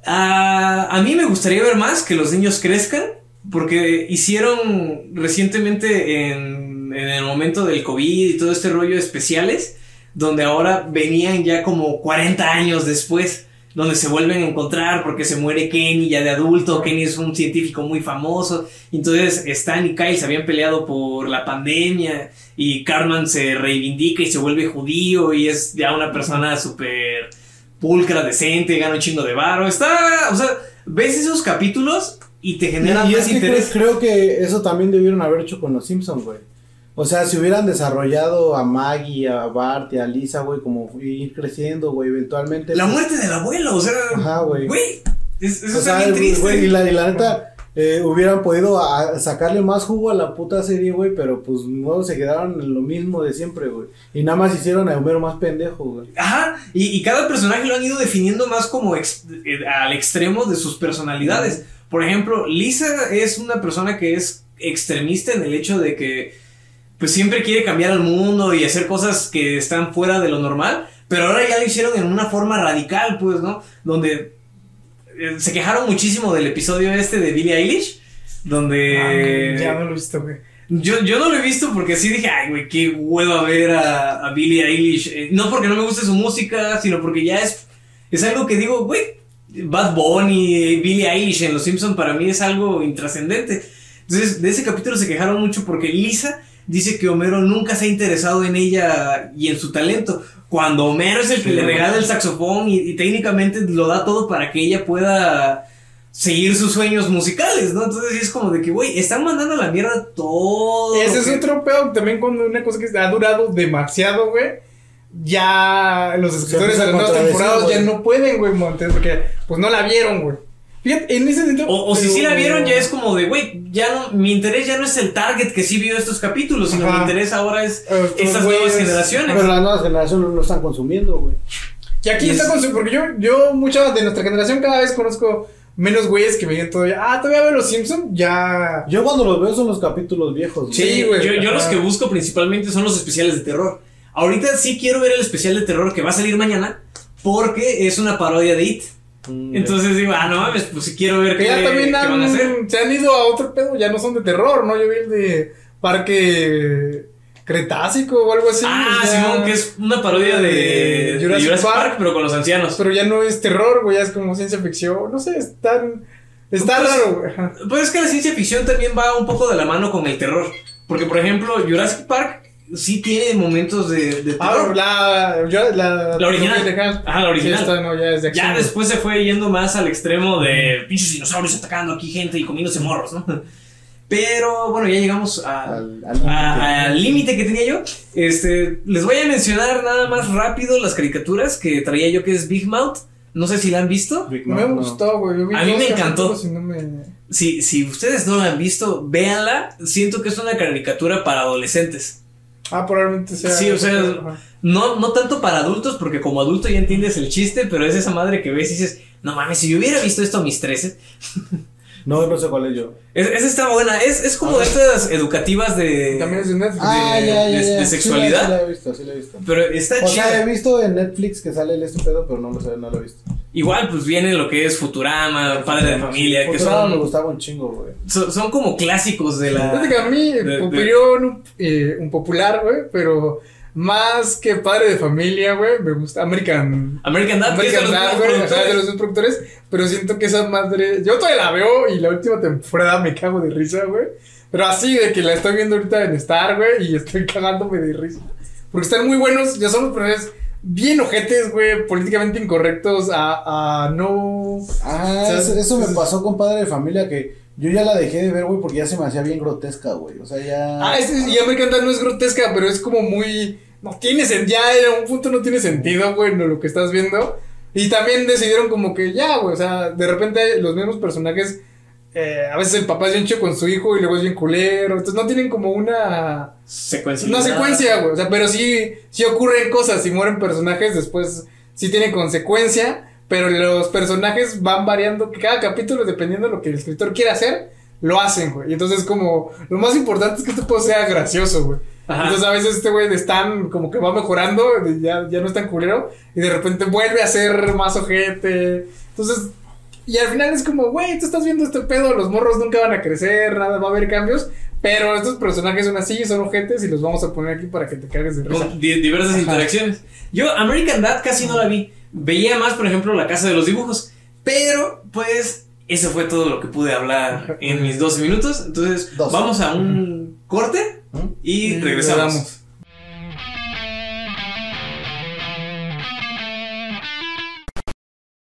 Ah, a mí me gustaría ver más que los niños crezcan, porque hicieron recientemente en, en el momento del COVID y todo este rollo especiales, donde ahora venían ya como 40 años después, donde se vuelven a encontrar porque se muere Kenny ya de adulto, Kenny es un científico muy famoso, entonces Stan y Kyle se habían peleado por la pandemia y Cartman se reivindica y se vuelve judío y es ya una persona súper pulcra, decente, gana un chingo de varo. Está, o sea, ves esos capítulos y te generan Y, y más es que interés. creo, creo que eso también debieron haber hecho con los Simpsons, güey. O sea, si hubieran desarrollado a Maggie, a Bart y a Lisa, güey, como ir creciendo, güey, eventualmente. La pues, muerte del abuelo, o sea, Ajá, güey. es, eso O sea, bien triste. güey, y la, y la neta, eh, hubieran podido a- sacarle más jugo a la puta serie, güey, pero pues no, se quedaron en lo mismo de siempre, güey. Y nada más hicieron a Homero más pendejo, güey. Ajá, y, y cada personaje lo han ido definiendo más como ex- eh, al extremo de sus personalidades. Por ejemplo, Lisa es una persona que es extremista en el hecho de que pues siempre quiere cambiar al mundo y hacer cosas que están fuera de lo normal, pero ahora ya lo hicieron en una forma radical, pues, ¿no? Donde eh, se quejaron muchísimo del episodio este de Billie Eilish, donde... Ah, ya no lo he visto, güey. Yo, yo no lo he visto porque sí dije, ay, güey, qué hueva ver a, a Billie Eilish. Eh, no porque no me guste su música, sino porque ya es, es algo que digo, güey, Bad Bunny, Billie Eilish en Los Simpsons para mí es algo intrascendente. Entonces, de ese capítulo se quejaron mucho porque Lisa dice que Homero nunca se ha interesado en ella y en su talento. Cuando Homero es el que le regala el saxofón y, y técnicamente lo da todo para que ella pueda seguir sus sueños musicales, ¿no? Entonces sí es como de que, güey, están mandando a la mierda todo. Ese es otro pedo también cuando una cosa que ha durado demasiado, güey. Ya los escritores de las nuevas temporadas ya no pueden, güey, Montes, porque pues no la vieron, güey. Fíjate, en ese sentido. O, o si sí la vieron, ya es como de, güey, ya no, mi interés ya no es el target que sí vio estos capítulos, sino Ajá. mi interés ahora es Eh, pues, estas nuevas es- generaciones. Pero las nuevas generaciones no lo están consumiendo, güey. Y aquí Y está es- con su. Porque yo, yo, mucha de nuestra generación, cada vez conozco menos güeyes que veían todavía. Ah, todavía veo los Simpsons, ya. Yo cuando los veo son los capítulos viejos, güey. Sí, güey. Yo, yo los que busco principalmente son los especiales de terror. Ahorita sí quiero ver el especial de terror que va a salir mañana, porque es una parodia de It. Mm, Entonces digo, ah, no mames, pues sí quiero ver Que qué, ya también qué van a hacer. han, se han ido a otro pedo, ya no son de terror, ¿no? Yo vi el de Parque Cretácico o algo así. ah, ya- Simón, que es una parodia de, Jurassic Jurassic, Park. Park, pero con los ancianos. Pero ya no es terror, güey, ya es como ciencia ficción. No sé, están. Está Pues- raro, güey. Pues es que la ciencia ficción también va un poco de la mano con el terror. Porque, por ejemplo, Jurassic Park sí tiene momentos de, de Ah, la, yo- la, La original. Ajá, Ajá, la original. esta no, ya es de acción. Ya después se fue yendo más al extremo de pinches dinosaurios atacando aquí gente y comiéndose morros, ¿no? Pero bueno, ya llegamos a- Al- límite que tenía yo. Este, les voy a mencionar nada más rápido las caricaturas que traía yo, que es Big Mouth, No sé si la han visto. Me gustó, güey. A mí me encantó. no me- Si, si ustedes no la han visto, véanla. Siento que es una caricatura para adolescentes. Ah, probablemente sea. Sí, o sea, Ajá. No, no tanto para adultos, porque como adulto ya entiendes el chiste, pero es esa madre que ves y dices, no mames, si yo hubiera visto esto a mis 13. No, no sé cuál es yo. Es, esa está buena, es, es como de estas educativas de... También es de Netflix. Ah, de- ya, ya, de- ya. de Sí la- sexualidad. Sí, la he visto, sí la he visto. Pero está O sea, he chida. visto en Netflix que sale el este pedo, pero no lo sé, no lo he visto. Igual, pues viene lo que es Futurama, Padre de Familia, que Futurama me son, gustaba un chingo, güey. son, son como clásicos de la... Fíjate que a mí, de- de- opinión eh, un popular, güey, pero más que padre de familia, güey, me gusta American. American Dad, American Dad, güey, de los dos productores, pero siento que esa madre, yo todavía la veo y la última temporada me cago de risa, güey, pero así de que la estoy viendo ahorita en Star, güey, y estoy [LAUGHS] cagándome de risa, porque están muy buenos, ya son los personajes bien ojetes, güey, políticamente incorrectos, a, a no... Ah, ¿Sabes? eso, eso me pasó con Padre de Familia que yo ya la dejé de ver, güey, porque ya se me hacía bien grotesca, güey. O sea, ya. Ah, este, y American Dad no es grotesca, pero es como muy. No tiene sentido. Ya en un punto no tiene sentido, güey, no, lo que estás viendo. Y también decidieron como que ya, güey. O sea, de repente los mismos personajes. eh, a veces el papá es bien chido con su hijo y luego es bien culero. Entonces no tienen como una. Secuencia. Una secuencia, güey. O sea, pero sí, sí ocurren cosas. Si mueren personajes, después sí tienen consecuencia. Pero los personajes van variando. Cada capítulo, dependiendo de lo que el escritor quiera hacer, lo hacen, güey. Y entonces, como. Lo más importante es que este juego sea gracioso, güey. Ajá. Entonces, a veces este güey de Stan, como que va mejorando. Ya, ya no es tan culero. Y de repente vuelve a ser más ojete. Entonces. Y al final es como, güey, tú estás viendo este pedo, los morros nunca van a crecer, nada, va a haber cambios. Pero estos personajes son así, son ojetes y los vamos a poner aquí para que te cagues de risa. Con diversas interacciones. Yo, American Dad casi no la vi. Veía más, por ejemplo, La Casa de los Dibujos. Pero, pues, eso fue todo lo que pude hablar en mis 12 minutos. Entonces, vamos a un corte y regresamos.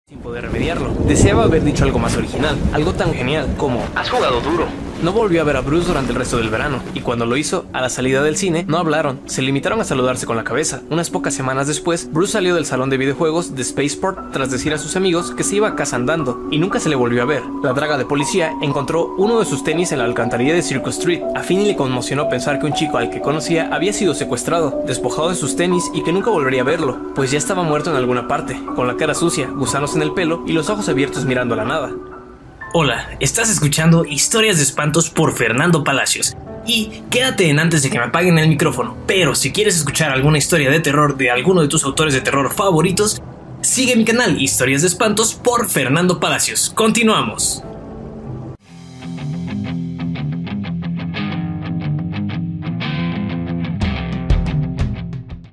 Sin poder remediarlo. Deseaba haber dicho algo más original, algo tan genial como ¿Has jugado duro? No volvió a ver a Bruce durante el resto del verano, y cuando lo hizo, a la salida del cine, no hablaron, se limitaron a saludarse con la cabeza. Unas pocas semanas después, Bruce salió del salón de videojuegos de Spaceport tras decir a sus amigos que se iba a casa andando, y nunca se le volvió a ver. La draga de policía encontró uno de sus tenis en la alcantarilla de Circus Street. A Finney le conmocionó pensar que un chico al que conocía había sido secuestrado, despojado de sus tenis y que nunca volvería a verlo, pues ya estaba muerto en alguna parte, con la cara sucia, gusanos en el pelo y los ojos abiertos mirando a la nada. Hola, estás escuchando Historias de Espantos por Fernando Palacios. Y quédate en antes de que me apaguen el micrófono. Pero si quieres escuchar alguna historia de terror de alguno de tus autores de terror favoritos, sigue mi canal Historias de Espantos por Fernando Palacios. Continuamos.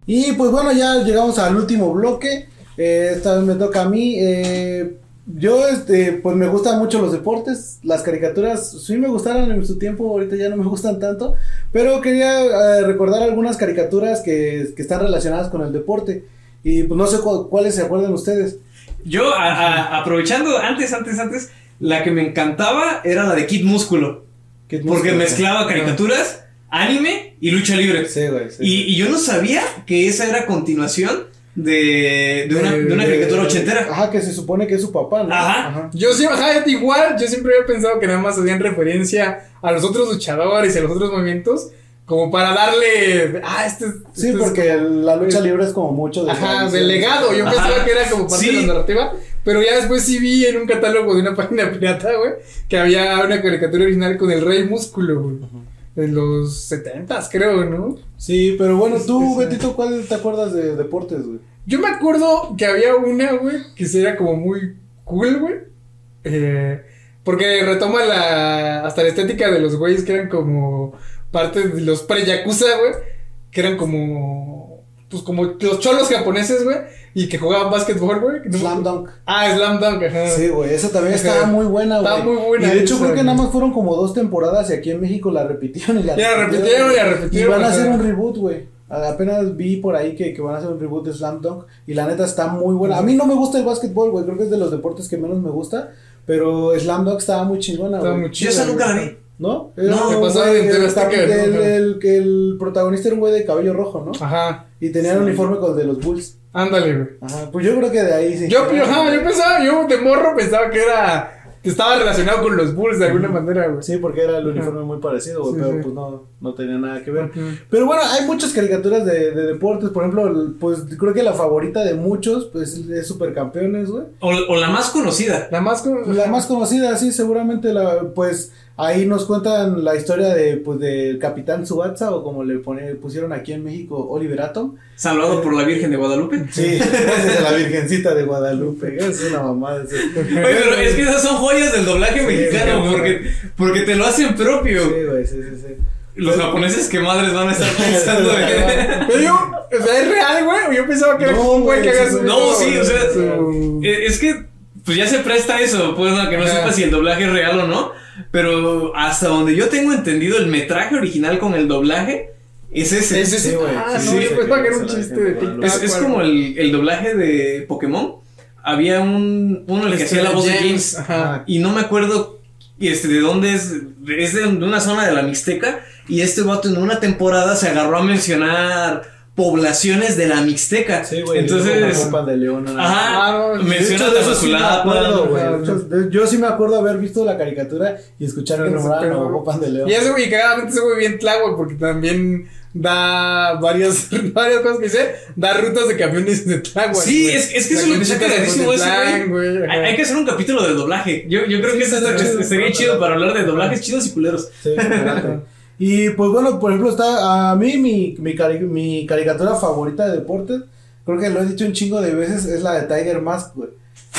Y pues bueno, ya llegamos al último bloque. Eh, esta vez me toca a mí. Eh, yo, este, pues me gustan mucho los deportes. Las caricaturas sí me gustaron en su tiempo, ahorita ya no me gustan tanto. Pero quería eh, recordar algunas caricaturas que, que están relacionadas con el deporte. Y pues no sé cu- cuáles se acuerdan ustedes. Yo, a- a- aprovechando, antes, antes, antes, la que me encantaba era la de Kid Músculo. ¿Qué Porque mezclaba caricaturas, anime y lucha libre. Sí, güey. sí. Y, y yo no sabía que esa era continuación de, de, una, de una caricatura ochentera. Ajá, que se supone que es su papá, ¿no? Ajá. Yo siempre, ajá, igual, yo siempre había pensado que nada más hacían referencia a los otros luchadores y a los otros movimientos, como para darle, ah, este, es- Sí, este es porque la lucha libre es como mucho de Ajá, del legado. Yo Ajá. pensaba que era como parte Sí. de la narrativa. Pero ya después sí vi en un catálogo de una [LAUGHS] página pirata, güey, que había una caricatura original con el Rey Músculo, güey. De los 70 creo, ¿no? Sí, pero bueno, tú. Betito, ¿cuál te acuerdas de deportes, güey? Yo me acuerdo que había una, güey, que sería como muy cool, güey. Eh, porque retoma la. Hasta la estética de los güeyes que eran como. Parte de los pre-yakuza, güey. Que eran como. Pues como los cholos japoneses, güey. Y que jugaban básquetbol, güey. No- Slam Dunk. Ah, Slam Dunk, ajá. Sí, güey, esa también Ajá. estaba muy buena, güey. Estaba muy buena Y de hecho esa, creo que nada más fueron como dos temporadas y aquí en México la repitieron y la Ya la repitieron y la repitieron, Y van a hacer un reboot, güey. Apenas vi por ahí que, que van a hacer un reboot de Slam Dunk y la neta está muy buena. A mí no me gusta el básquetbol, güey, creo que es de los deportes que menos me gusta, pero Slam Dunk estaba muy chingona, Estaba güey. Yo esa nunca la vi. ¿No? No, Era que un pasaba güey, en TV el, Azteca, ¿no? el, el- que el protagonista era un güey de cabello rojo, ¿no? Ajá. Y tenía el uniforme con el de los Bulls. Ándale, güey. Ajá, pues yo creo que de ahí sí. Yo, yo, ajá, yo pensaba, yo de morro pensaba que era. que estaba relacionado con los Bulls de alguna manera, güey. Sí, porque era el uniforme muy parecido, güey, Sí, pero sí. pues no, no tenía nada que ver. Pero bueno, hay muchas caricaturas de, de deportes, por ejemplo, pues creo que la favorita de muchos, pues es Supercampeones, güey. O, o la más conocida. La más con. La más conocida, sí, seguramente la, pues ahí nos cuentan la historia de, pues del Capitán Subatsa o como le pone, pusieron aquí en México, Oliver Atom. Salvado por la Virgen de Guadalupe. Sí, [LAUGHS] esa es la Virgencita de Guadalupe, es una mamada. Oye, pero es que esas son joyas del doblaje Sí, mexicano, güey. porque, porque te lo hacen propio. Sí, güey, sí, sí, sí. Los japoneses, ¿qué madres van a estar [LAUGHS] pensando? en- Pero yo, o sea, es real, güey. Yo pensaba que era No, como un güey que sí, subido No, sí, o sea, su- Eh, Es que, pues ya se presta eso, pues, ¿no? que no sepa si el doblaje es real o no. Pero hasta donde yo tengo entendido, el metraje original con el doblaje es ese. Es ese. Güey, ah, sí, no, sí, yo pensaba que era un chiste de TikTok. Es, como el, el doblaje de Pokémon. Había un uno el que Este, hacía la voz de James. Ajá. Y no me acuerdo este, de dónde es. Es de una zona de la Mixteca. Y este vato en una temporada se agarró a mencionar poblaciones de la Mixteca. Sí, güey, Entonces. como Pan de León. ¿no? Ajá. Ah, no, menciona De de eso sí me Tamazulapa. acuerdo, güey. De de- Yo sí me acuerdo haber visto la caricatura y escuchar que Pero no sé, nombraban a pero- Bobo Pan de León. Y ese güey, cagadamente ese güey bien tláhuac, porque también da varias, [LAUGHS] varias cosas que dice, da rutas de camiones de tláhuac. Sí, güey. es, es que eso es lo que de carísimo ese güey. güey. Hay, hay que hacer un capítulo de doblaje. Yo, yo creo que eso está- chido. para hablar de doblajes chidos y culeros. Sí. Y pues bueno, por ejemplo, está a mí mi, mi, cari- mi caricatura favorita de deportes, creo que lo he dicho un chingo de veces, es la de Tiger Mask, güey.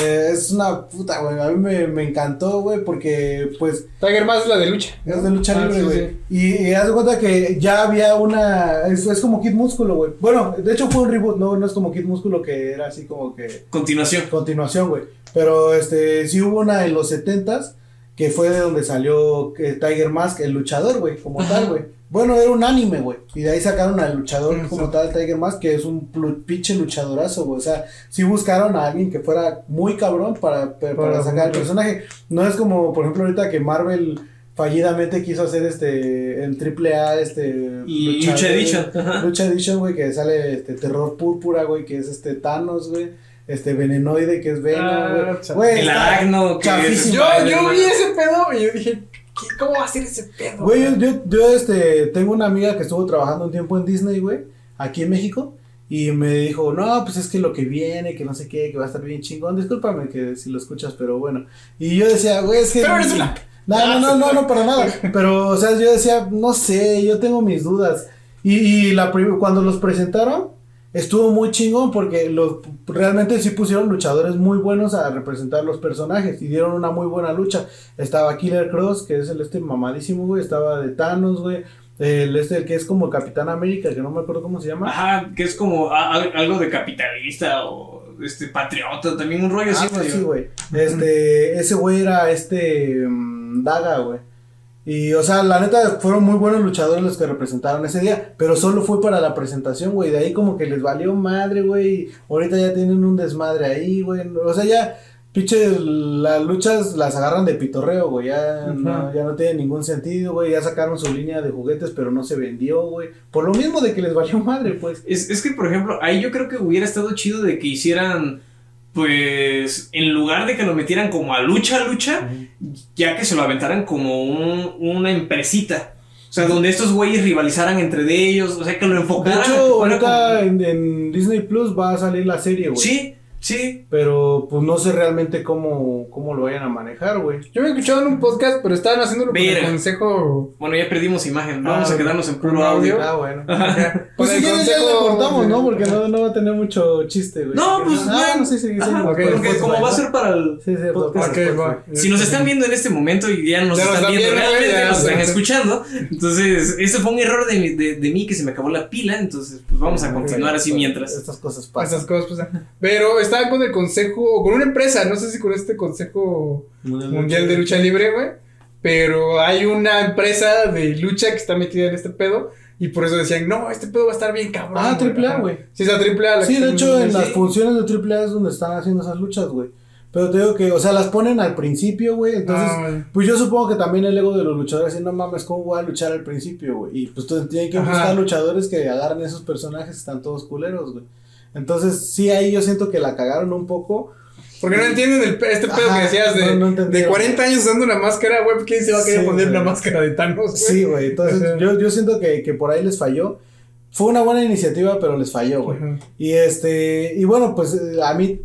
Eh, es una puta, güey. A mí me, me encantó, güey, porque pues Tiger más es la de lucha. es de lucha Ah, libre, sí, güey. sí. Y, y haz de cuenta que ya había una. Es, es como Kid Músculo, güey. Bueno, de hecho fue un reboot, no, no es como Kid Músculo que era así como que. Continuación. continuación, güey. Pero este, sí hubo una en los 70s que fue de donde salió eh, Tiger Mask, el luchador, güey, como tal, güey. Bueno, era un anime, güey. Y de ahí sacaron al luchador como tal, Tiger Mask, que es un pinche luchadorazo, güey. O sea, sí buscaron a alguien que fuera muy cabrón para, para, Para sacar el personaje. No es como, por ejemplo, ahorita que Marvel fallidamente quiso hacer este en triple A este Y luchador, Lucha Edition. Lucha Edition, güey, que sale este terror púrpura, güey, que es este Thanos, güey. Este venenoide que es Venom, Ah, güey. El aracno. chafísimo. Yo, yo vi ese pedo y yo dije, ¿qué- ¿cómo va a ser ese pedo? Güey, yo, yo, yo, este, tengo una amiga que estuvo trabajando un tiempo en Disney, güey, aquí en México. Y me dijo, no, pues es que lo que viene, que no sé qué, que va a estar bien chingón. Discúlpame que si lo escuchas, pero bueno. Y yo decía, güey, es que. Pero eres una- No, no, no, no, no, para nada. [LAUGHS] Pero, o sea, yo decía, no sé, yo tengo mis dudas. Y, y la cuando los presentaron, estuvo muy chingón porque los, realmente sí pusieron luchadores muy buenos a representar los personajes y dieron una muy buena lucha. Estaba Killer Cross, que es el este mamadísimo, güey. Estaba de Thanos, güey. El este el que es como Capitán América, que no me acuerdo cómo se llama. Ajá, que es como a- algo de capitalista o este patriota, también un rollo así. Ah, medio- sí, güey. Este, ese güey era este mm, Daga, güey. Y, o sea, la neta, fueron muy buenos luchadores los que representaron ese día, pero solo fue para la presentación, güey. De ahí como que les valió madre, güey. Ahorita ya tienen un desmadre ahí, güey. O sea, ya, pinche, las luchas las agarran de pitorreo, güey. Ya, no, ya no tiene ningún sentido, güey. Ya sacaron su línea de juguetes, pero no se vendió, güey. Por lo mismo de que les valió madre, pues. Es, es que, por ejemplo, ahí yo creo que hubiera estado chido de que hicieran, pues, en lugar de que lo metieran como a lucha, lucha, ya que se lo aventaran como un- una empresita. O sea, donde estos güeyes rivalizaran entre de ellos, o sea, que lo De enfocaran. hecho, que fuera ahorita como- en, en Disney Plus va a salir la serie, güey. Sí, sí. Pero pues no sé realmente cómo, cómo lo vayan a manejar, güey. Yo me he escuchado en un podcast, pero estaban haciéndolo con el Mira. consejo. Bueno, ya perdimos imagen. Vamos Ah, a quedarnos en puro audio. audio. Ah, bueno. Pues si quieres ya le cortamos, ¿no? Porque no, no va a tener mucho chiste, güey. No, pues, Ah, bueno. no, sí, sí, sí. Ajá, no, pues, porque pues, como va a ¿no? ser para el Sí, sí, podcast. pues, pues, va. Si nos están viendo en este momento y ya nos Ya están viendo realmente, ya, nos están escuchando. Entonces, ese fue un error de, mi- de, de mí que se me acabó la pila. Entonces, pues vamos a continuar así mientras. Estas cosas pasan. Esas cosas pasan. Pero estaban con el consejo, con una empresa, no sé si con este consejo mundial de lucha libre, güey. Pero hay una empresa de lucha que está metida en este pedo. Y por eso decían, no, este pedo va a estar bien cabrón. Ah, triple A, Ajá. güey. Sí, es triple A. la Sí, de hecho, en- sí. las funciones de AAA es donde están haciendo esas luchas, güey. Pero te digo que, o sea, las ponen al principio, güey. Entonces, Ah, pues yo supongo que también el ego de los luchadores, así, no mames, ¿cómo voy a luchar al principio, güey? Y pues tienen que buscar luchadores que agarren esos personajes, están todos culeros, güey. Entonces, sí, ahí yo siento que la cagaron un poco. Porque no entienden el, este pedo Ajá, que decías de, no, no de entendieron. 40 años usando una máscara, güey. ¿Quién se va a querer Sí, poner una máscara de Thanos, güey? Sí, güey. Entonces, yo, yo siento que, que por ahí les falló. Fue una buena iniciativa, pero les falló, güey. Y este, y bueno, pues a mí,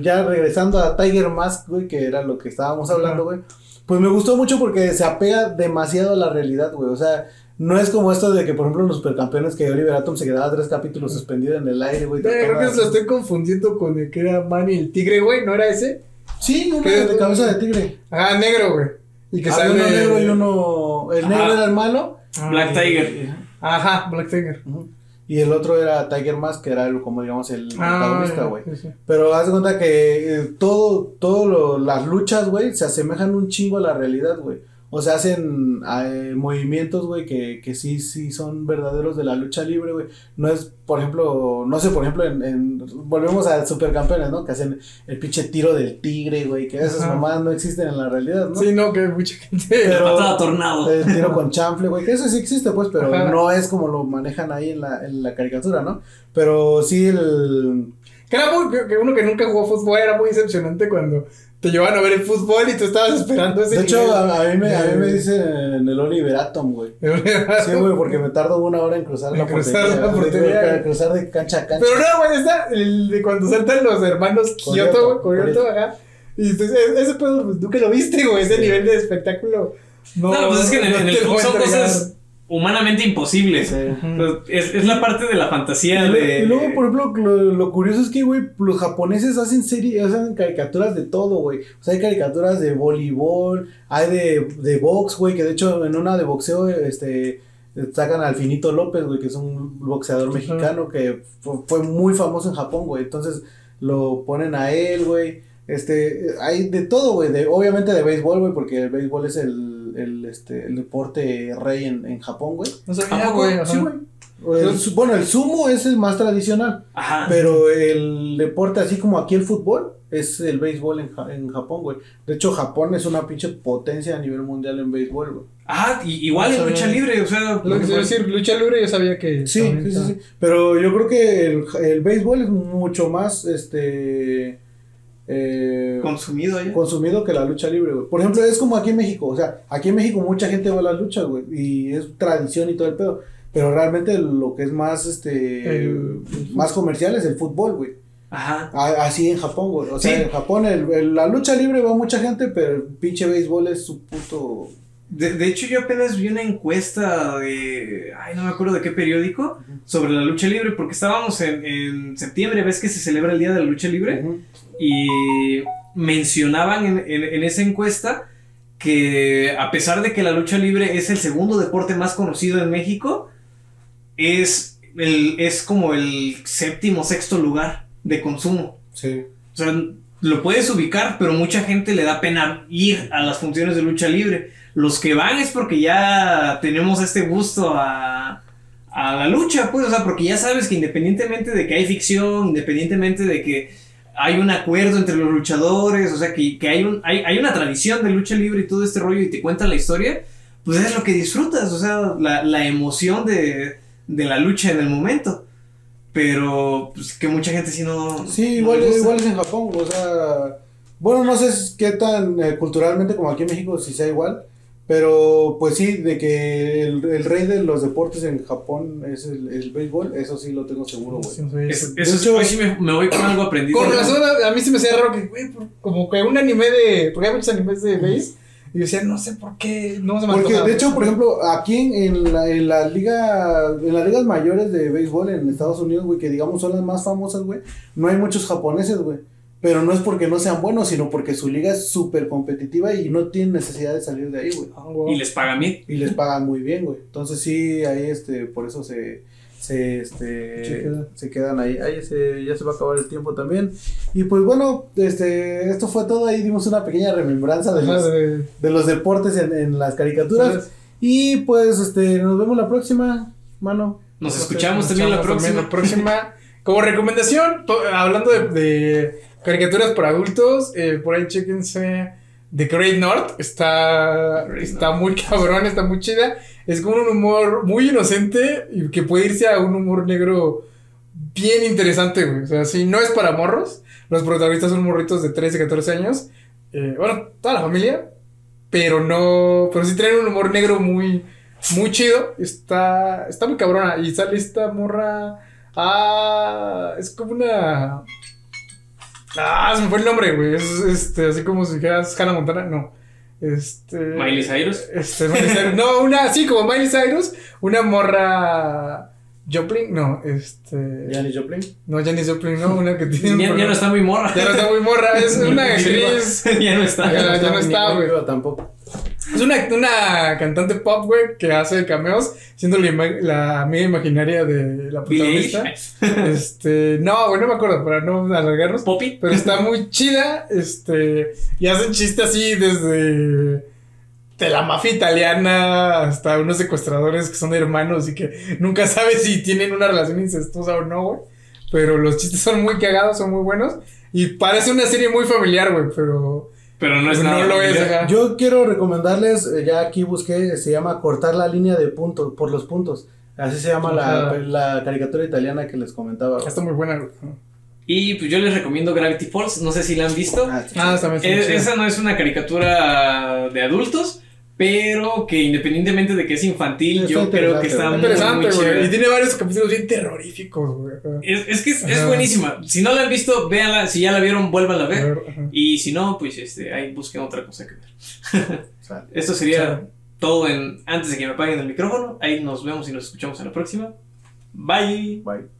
ya regresando a Tiger Mask, güey, que era lo que estábamos hablando, güey, pues me gustó mucho porque se apega demasiado a la realidad, güey. O sea, no es como esto de que, por ejemplo, en los supercampeones que Oliver Atom se quedaba tres capítulos suspendido en el aire, güey. Creo que trataba- lo estoy confundiendo con el que era Manny el tigre, güey. ¿No era ese? Sí, uno ¿Qué? de cabeza de tigre. Ah, negro, güey. Y que Había sale. uno negro y uno. El negro Ajá. era el malo. Ah, Black y- Tiger. Ajá, Black Tiger. Y el otro era Tiger Mask, que era el, como digamos el Ah, protagonista, güey. sí, sí. Pero haz de cuenta que eh, todo, todo lo- las luchas, güey, se asemejan un chingo a la realidad, güey. O sea, hacen eh, movimientos, güey, que, que sí, sí son verdaderos de la lucha libre, güey. No es, por ejemplo, no sé, por ejemplo, en, en- volvemos a supercampeones, ¿no? Que hacen el pinche tiro del tigre, güey, que esas mamadas no existen en la realidad, ¿no? Sí, no, que mucha gente. Pero- [LAUGHS] tornado. El tiro con chanfle, güey, que eso sí existe, pues, pero Ajá. no es como lo manejan ahí en la, en la caricatura, ¿no? Pero sí el... Que era muy, que uno que nunca jugó fútbol era muy decepcionante cuando te llevaban a ver el fútbol y tú estabas esperando ese De hecho, nivel. a, a mí me, a mí me dicen el Oliver Atom, güey. [LAUGHS] Sí, güey, porque me tardo una hora en cruzar En la cruzar [LAUGHS] portería. la de- portería. de- cruzar de cancha a cancha. Pero no, güey, está el de cuando saltan los hermanos Kyoto, güey, Corioto. acá. Y entonces, e- ese pedo, pues, tú que lo viste, güey, ese nivel de espectáculo. No, No, pues es que en, no en el fútbol son cosas humanamente imposibles. Sí. Es, es la parte de la fantasía Y, de. luego, y luego, por ejemplo, lo, lo curioso es que, güey, los japoneses hacen serie, hacen caricaturas de todo, güey. O sea, hay caricaturas de voleibol, hay de, de box, güey, que de hecho en una de boxeo, este, sacan al Finito López, güey, que es un boxeador mexicano que fue, fue muy famoso en Japón, güey. Entonces lo ponen a él, güey. Este, hay de todo, güey. De, obviamente de béisbol, güey, porque el béisbol es el, el, este, el deporte rey en, en Japón, güey. No ¿A sabía, güey. Sí, güey. El su- bueno, el sumo es el más tradicional, Ajá. pero el deporte, así como aquí el fútbol, es el béisbol en, Ja- en Japón, güey. De hecho, Japón es una pinche potencia a nivel mundial en béisbol, güey. Ah, y- igual No en lucha libre, o sea. Lo que quiero decir, lucha libre, yo sabía que. Sí, sí, sí, sí. Pero yo creo que el, el béisbol es mucho más, este... eh, Consumido allá. consumido que la lucha libre, güey. Por ejemplo, es como aquí en México, o sea, aquí en México mucha gente va a las luchas, güey, y es tradición y todo el pedo, pero realmente lo que es más, este, El- más comercial es el fútbol, güey. Ajá. A- Así en Japón, güey. O sea, Sí. en Japón el- el- la lucha libre va mucha gente, pero el pinche béisbol es su puto... De, de hecho, yo apenas vi una encuesta de. Ay, no me acuerdo de qué periódico. Sobre la lucha libre, porque estábamos en, en septiembre, ves que se celebra el Día de la Lucha Libre. Y mencionaban en, en- en esa encuesta que a pesar de que la lucha libre es el segundo deporte más conocido en México, es, el, es como el séptimo, sexto lugar de consumo. Sí. O sea, lo puedes ubicar, pero mucha gente le da pena ir a las funciones de lucha libre. Los que van es porque ya tenemos este gusto a, a la lucha, pues, o sea, porque ya sabes que independientemente de que hay ficción, independientemente de que hay un acuerdo entre los luchadores, o sea, que, que hay, un, hay, hay una tradición de lucha libre y todo este rollo y te cuentan la historia, pues es lo que disfrutas, o sea, la, la emoción de, de la lucha en el momento. Pero, pues, que mucha gente sí no. Sí, no igual, gusta. igual es en Japón, o sea... Bueno, no sé qué tan eh, culturalmente como aquí en México, si sea igual, pero pues sí, de que el, el rey de los deportes en Japón es el, el béisbol, eso sí lo tengo seguro, güey. Sí, eso. eso es- hecho- hoy sí me, me voy con algo aprendido. Con razón, a, a mí se me hacía raro que, güey, como que un anime de. Porque hay muchos animes de base. Y yo decía, no sé por qué. No se me Porque de hecho, por ejemplo, aquí en, en la, en la liga, en las ligas mayores de béisbol en Estados Unidos, güey, que digamos son las más famosas, güey, no hay muchos japoneses, güey. Pero no es porque no sean buenos, sino porque su liga es súper competitiva y no tienen necesidad de salir de ahí, güey. Ah. Y les pagan bien. Y les pagan muy bien, güey. Entonces sí, ahí este, por eso se, se, este, Se queda. se quedan ahí. Ahí se, ya se va a acabar el tiempo también. Y pues bueno, este, esto fue todo. Ahí dimos una pequeña remembranza de los, de- los deportes en, en las caricaturas. Y pues este, nos vemos la próxima, mano. Nos escuchamos también la próxima. la próxima. [LAUGHS] Como recomendación, hablando de, de caricaturas para adultos, eh, por ahí chéquense The Great North. Está, Great está muy cabrón, está muy chida. Es como un humor muy inocente y que puede irse a un humor negro bien interesante, güey. O sea, sí, no es para morros. Los protagonistas son morritos de 13, 14 años. Eh, bueno, toda la familia. Pero no. Pero sí tienen un humor negro muy. Muy chido. Está. Está muy cabrona. Y sale esta morra. Ah. Es como una. Ah, se me fue el nombre, güey. Es este, así como si dijeras Hannah Montana. No. Este. Miley Cyrus. Este, Miley Cyrus. No, una, sí, como Miley Cyrus. Una morra. Joplin, no, este. Janis Joplin. No, Janis Joplin, no, una que tiene. Ya, ya no está muy morra. Ya no está muy morra, es [LAUGHS] una actriz. ya no está. Ya, ya no está, güey. tampoco. Es una, una cantante pop, güey, que hace cameos, siendo la, la amiga imaginaria de la protagonista. Este, no, güey, no me acuerdo, para no alargarnos. Poppy. Pero está muy chida, este, y hacen chiste así desde de la mafia italiana hasta unos secuestradores que son hermanos y que nunca sabes si tienen una relación incestuosa o no, güey. Pero los chistes son muy cagados, son muy buenos. Y parece una serie muy familiar, güey, pero Pero no es no nada. lo es. Yo quiero recomendarles, eh, ya aquí busqué, se llama Cortar la línea de puntos, por los puntos. Así se llama la, la caricatura italiana que les comentaba. Está muy buena. Y pues yo les recomiendo Gravity Falls. No sé si la han visto. Ah, sí. Ah, también Eh, chida. esa no es una caricatura de adultos, pero que independientemente de que es infantil, Está yo creo que está muy, interesante, muy. Y tiene varios capítulos bien terroríficos, güey. Es, es que es, buenísima. Si no la han visto, véanla. Si ya la vieron, vuélvanla a A ver. Y si no, pues este, ahí busquen otra cosa que ver. [LAUGHS] Esto sería todo en antes de que me apaguen el micrófono. Ahí nos vemos y nos escuchamos en la próxima. Bye. Bye.